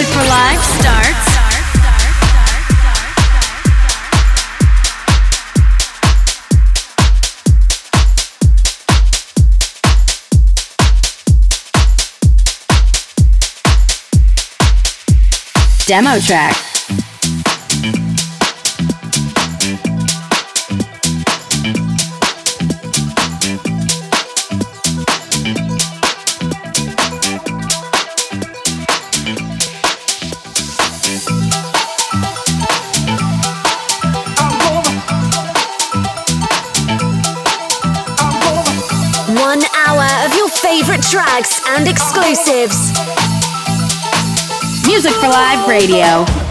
For starts. Demo track. Tracks and exclusives. Music for Live Radio.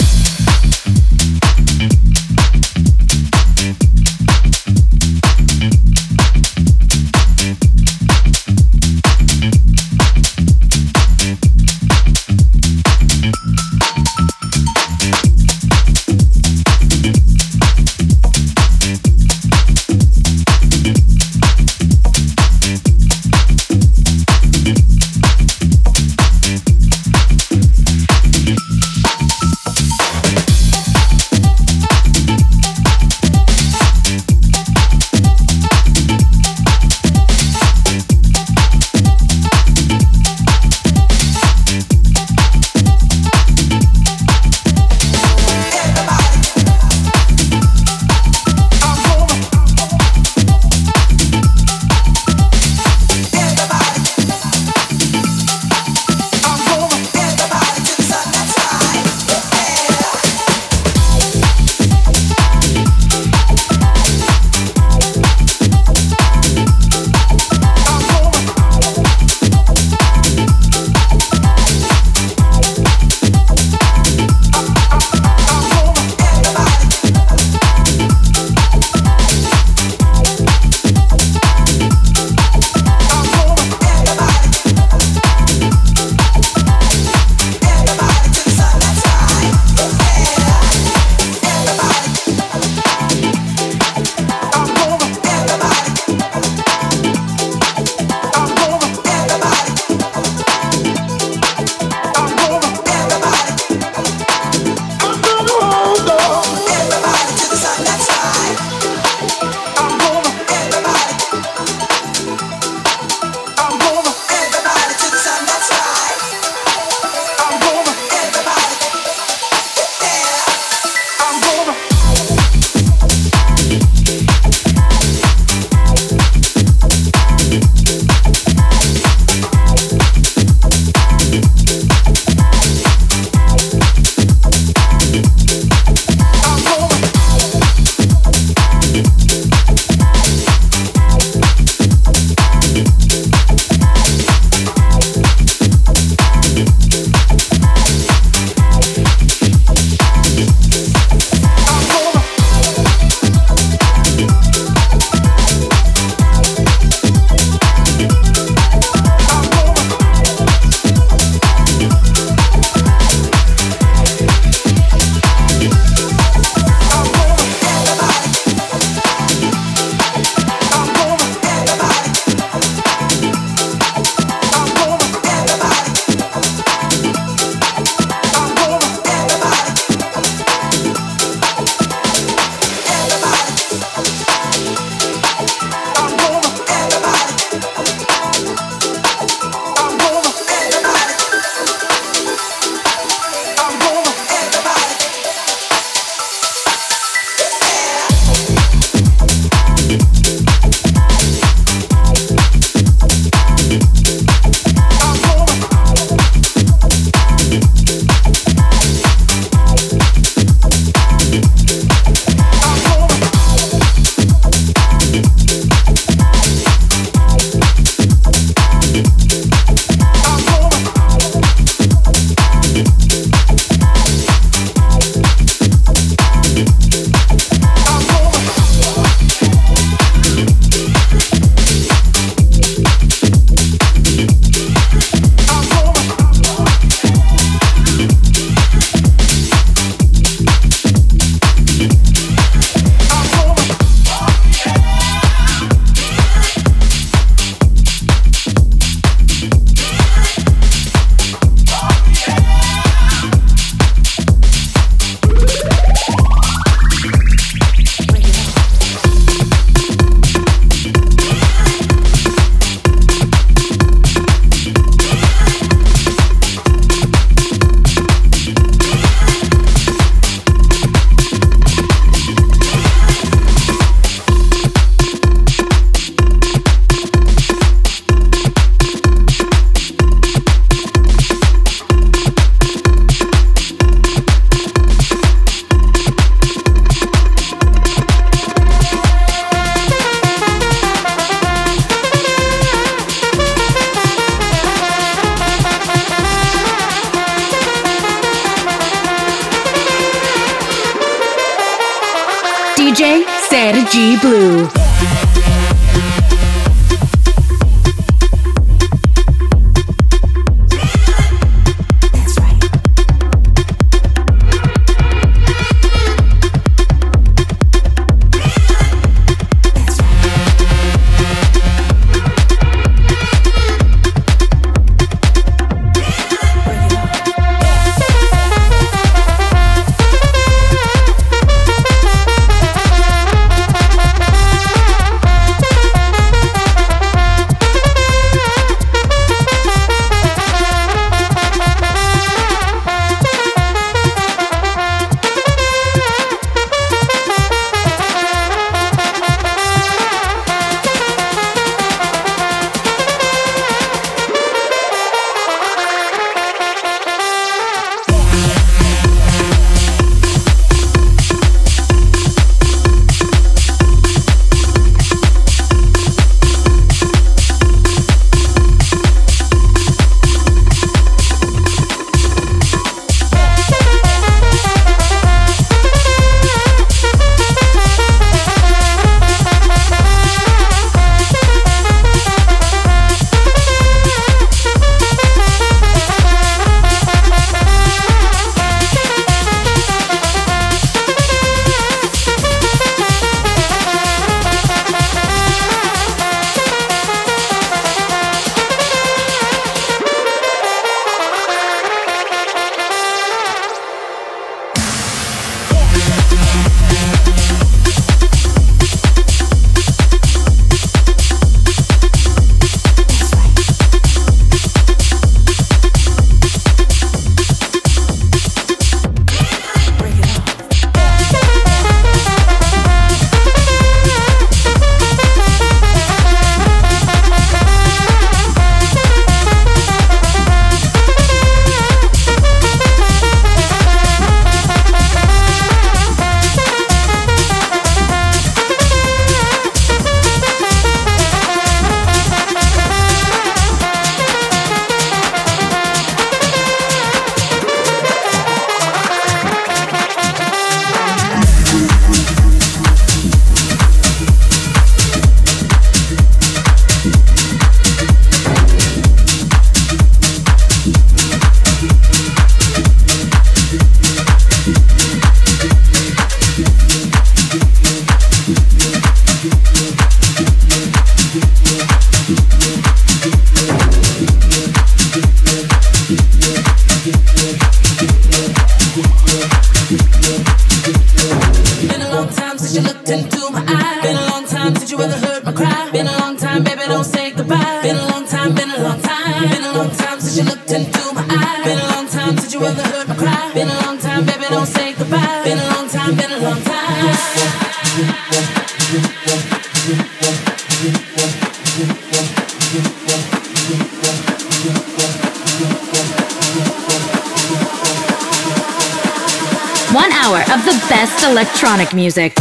Music.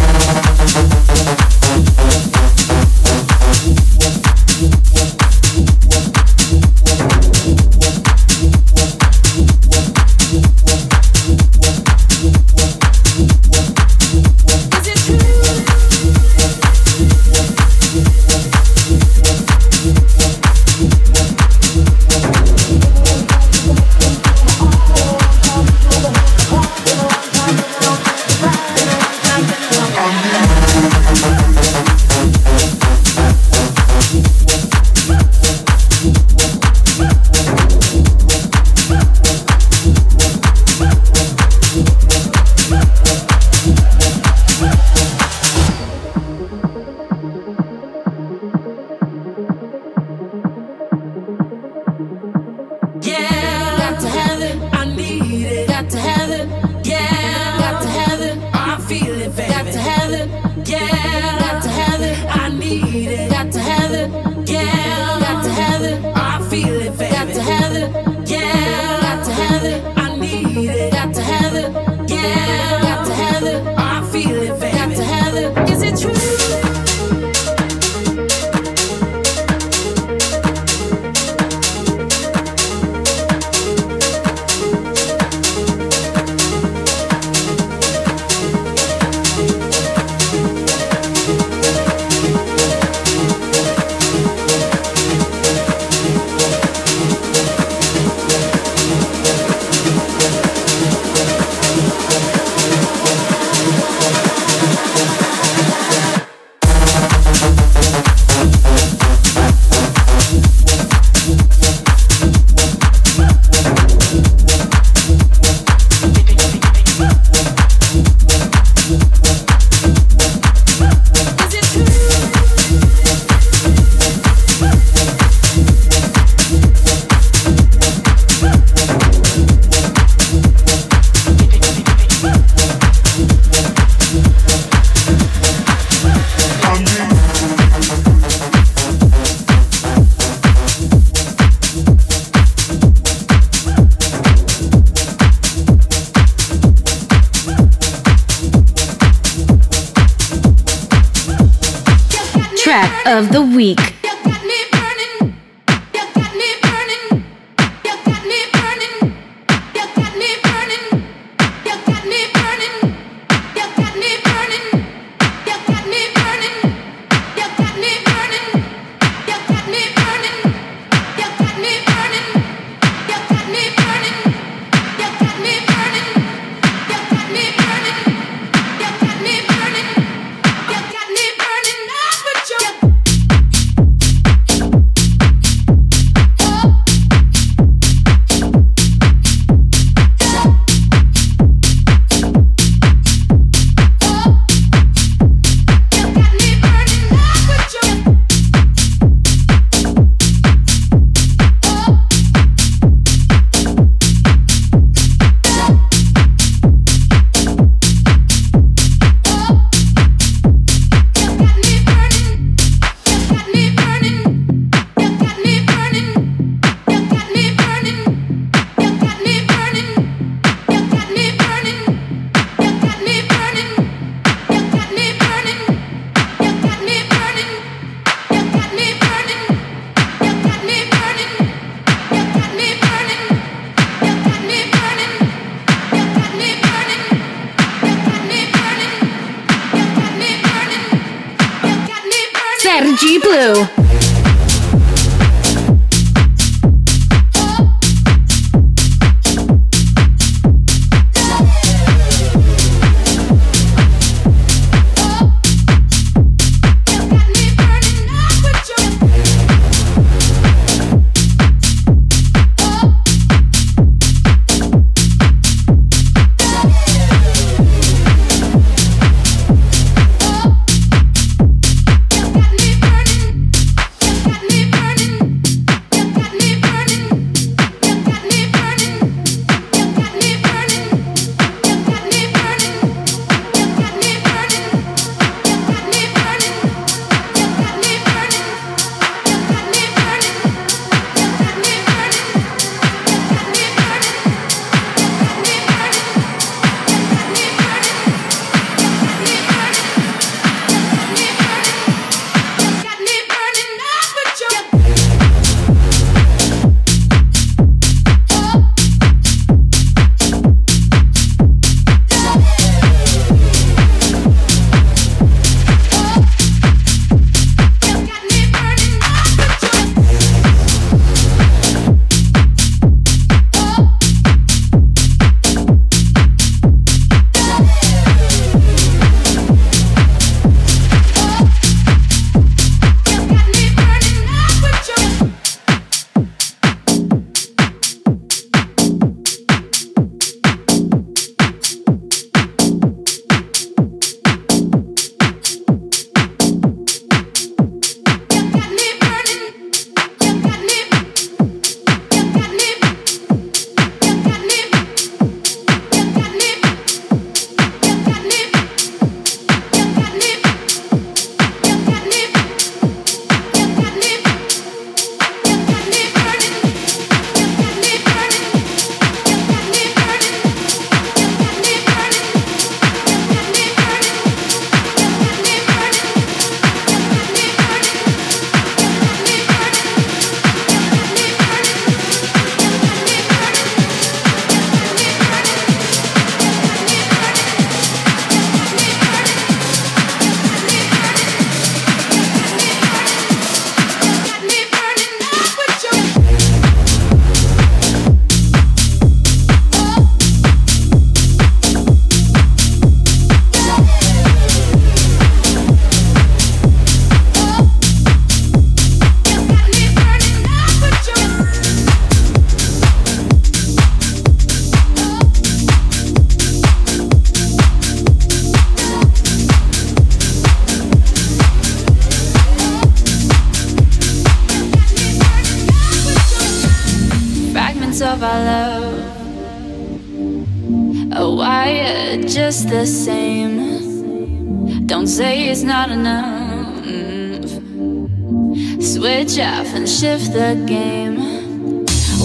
and shift the game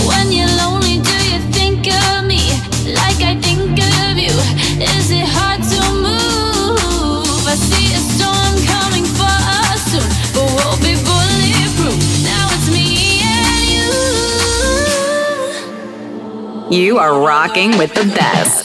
When you're lonely, do you think of me like I think of you? Is it hard to move? I see a storm coming for us soon, but we'll be bulletproof Now it's me and you You are rocking with the best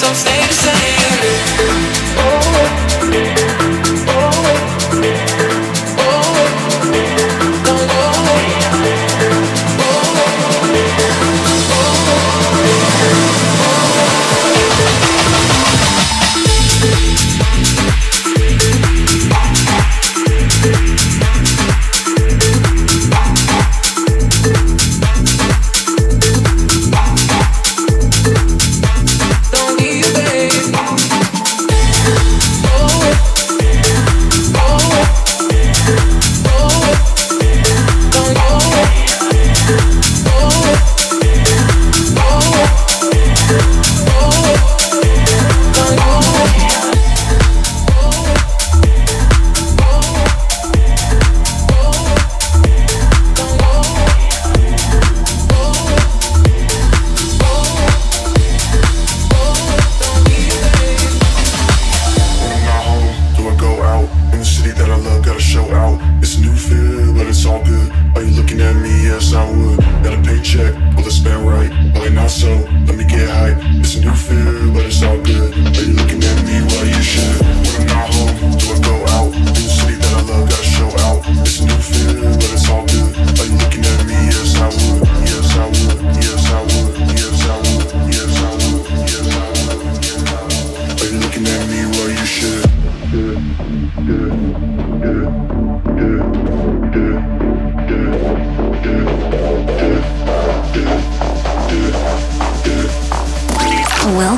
so stay the same.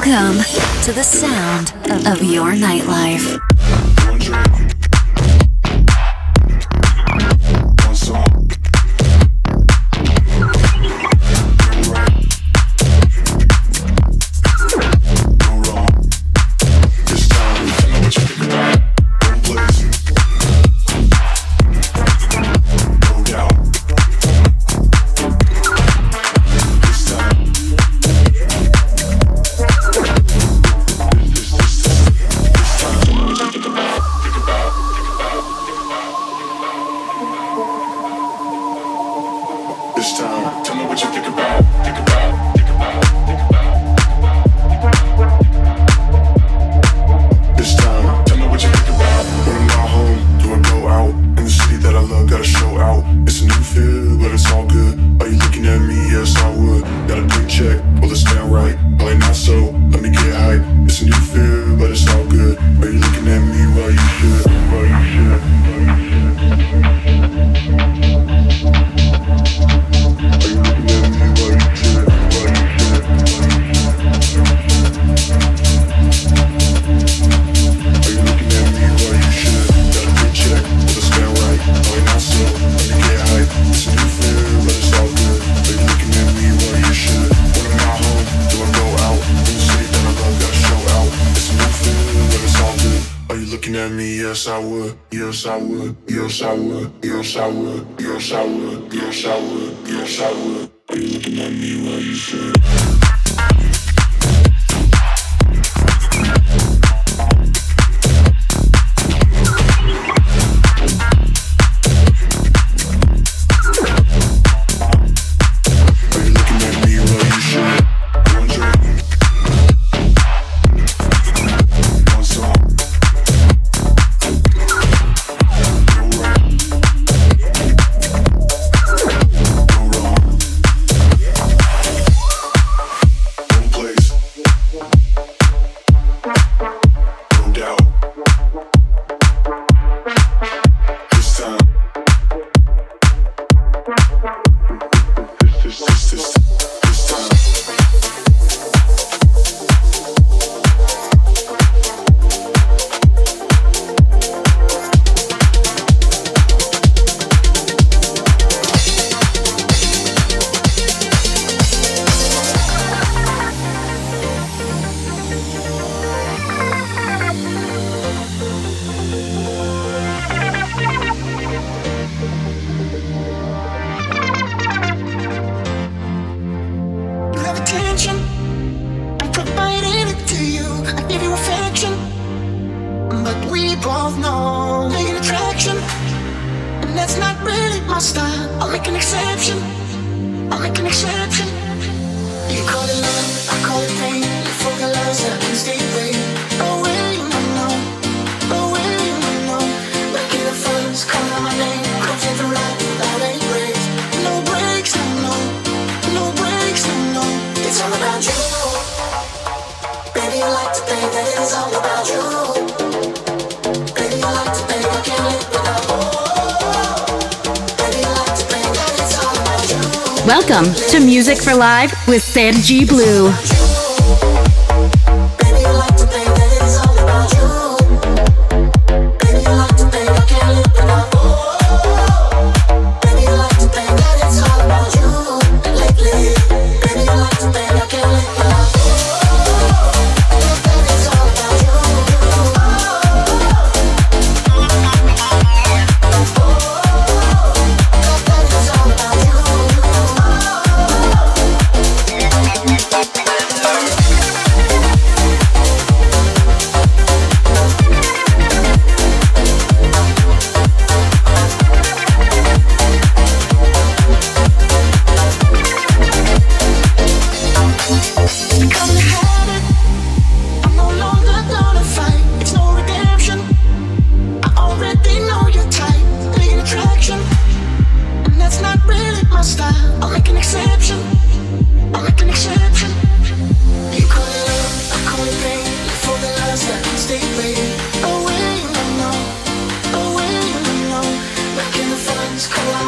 Welcome to the sound of your nightlife. Are you looking at me? Yes, I would. Yes, I would. Yes, I would. Yes, I would. Yes, I would. Yes, I would. Yes, I would. Are you looking at me? Why you said? Welcome to Music for Live with Sergi Blue.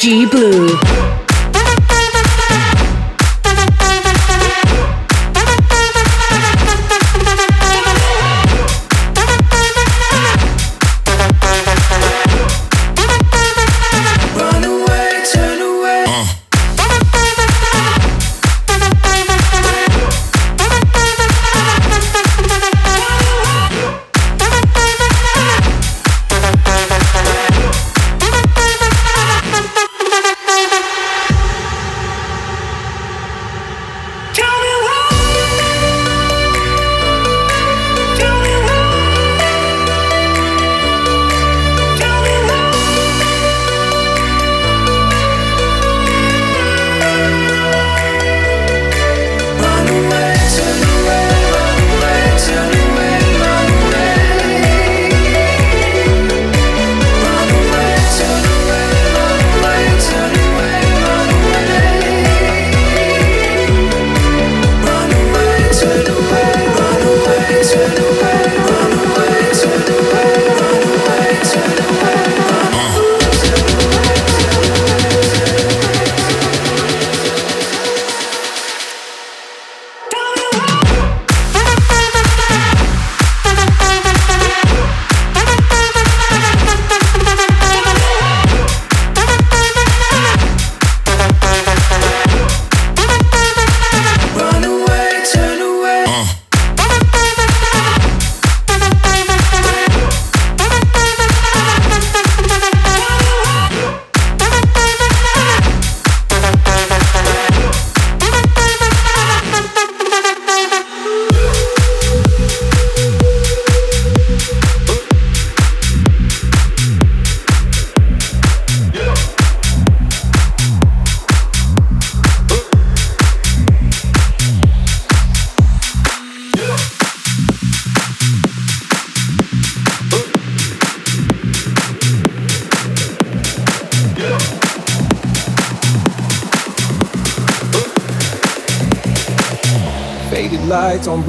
Sergi Blue.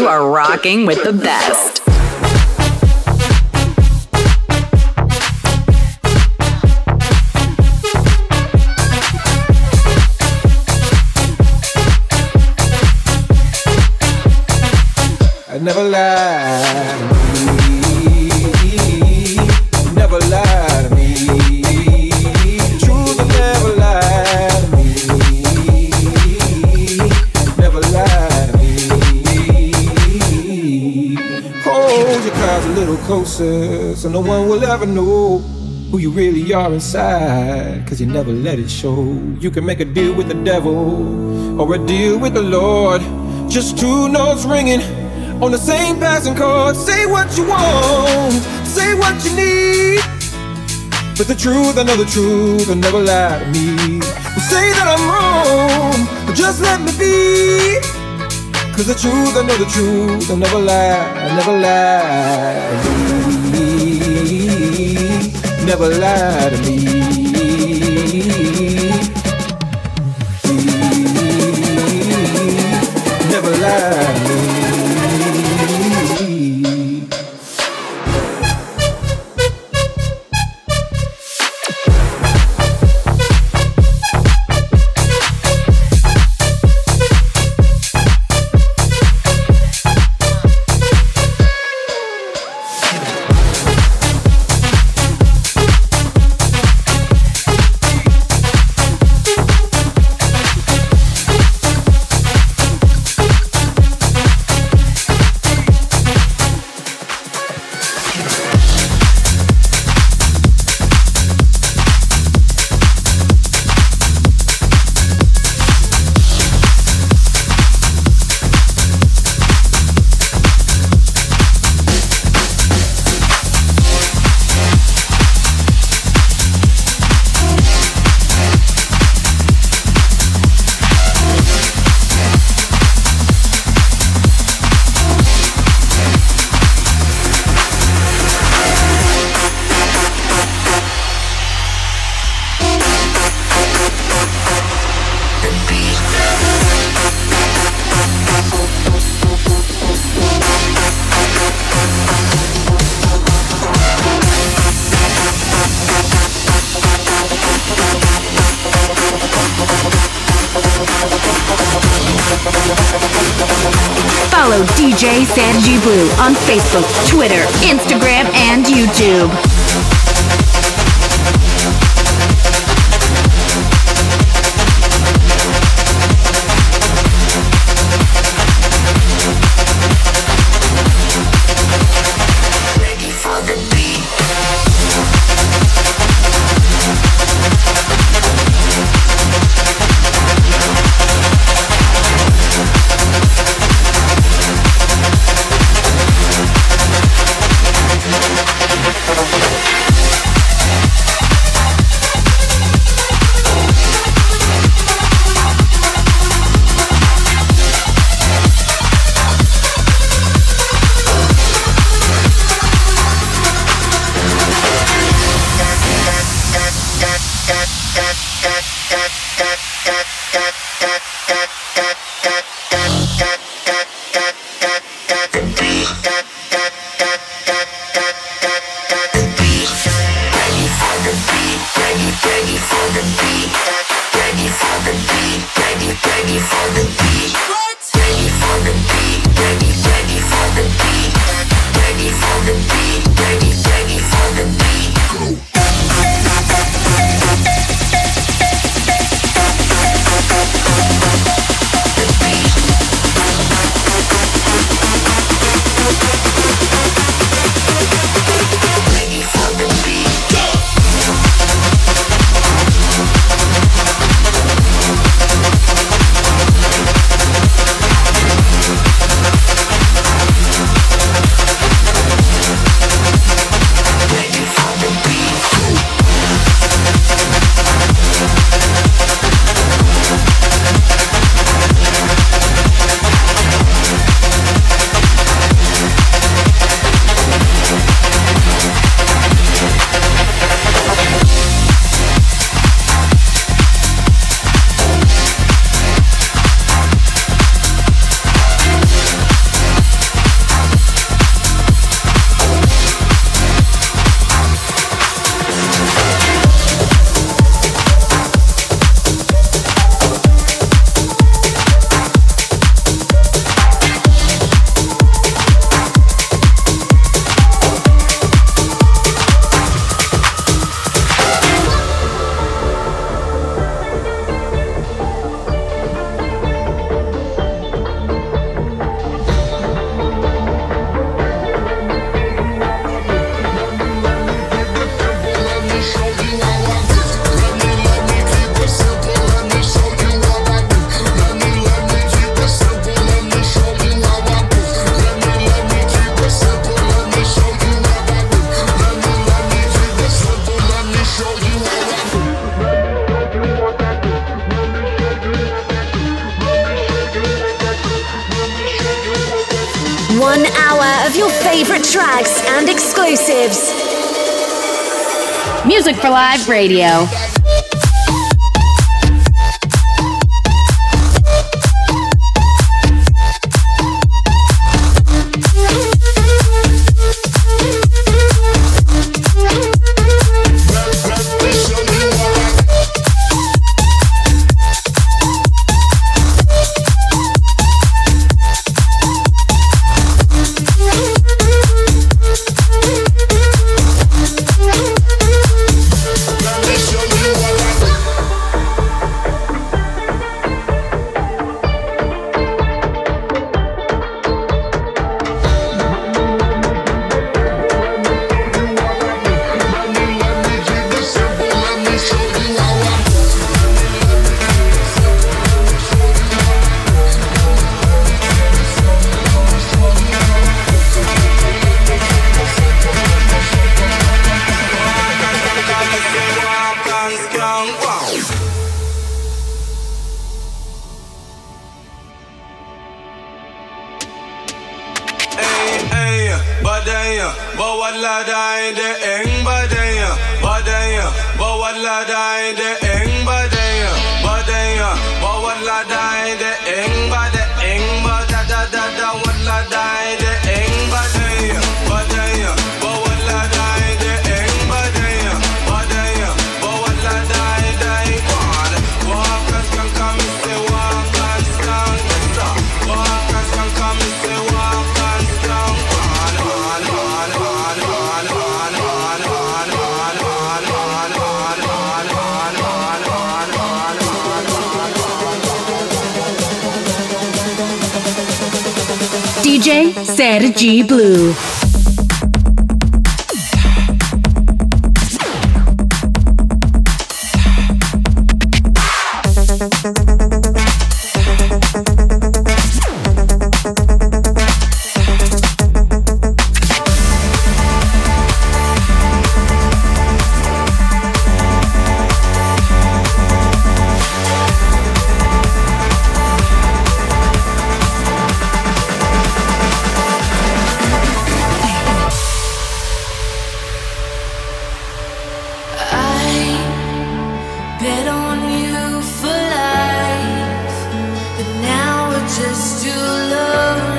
You are rocking with the best. I never lie. So no one will ever know who you really are inside. Cause you never let it show. You can make a deal with the devil or a deal with the Lord. Just two notes ringing on the same passing chord. Say what you want, say what you need. But the truth, I know the truth, will never lie to me. Say that I'm wrong, just let me be. Cause the truth, I know the truth, I'll never lie, I'll never lie to me. Never lie to me. Never lie to me. On Facebook, Twitter, Instagram, and YouTube. Yeah. Radio. Sergi Blue. just to love.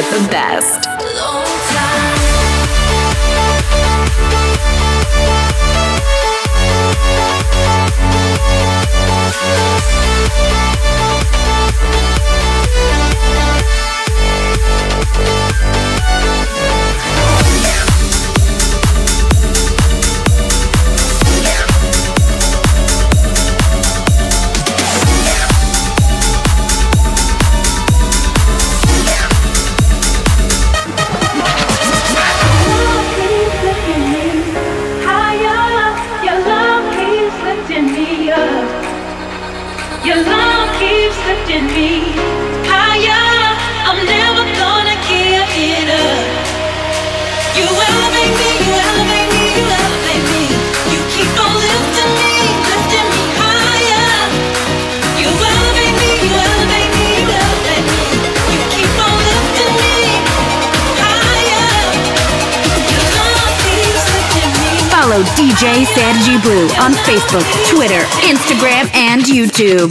With the best. DJ Sergi Blue on Facebook, Twitter, Instagram, and YouTube.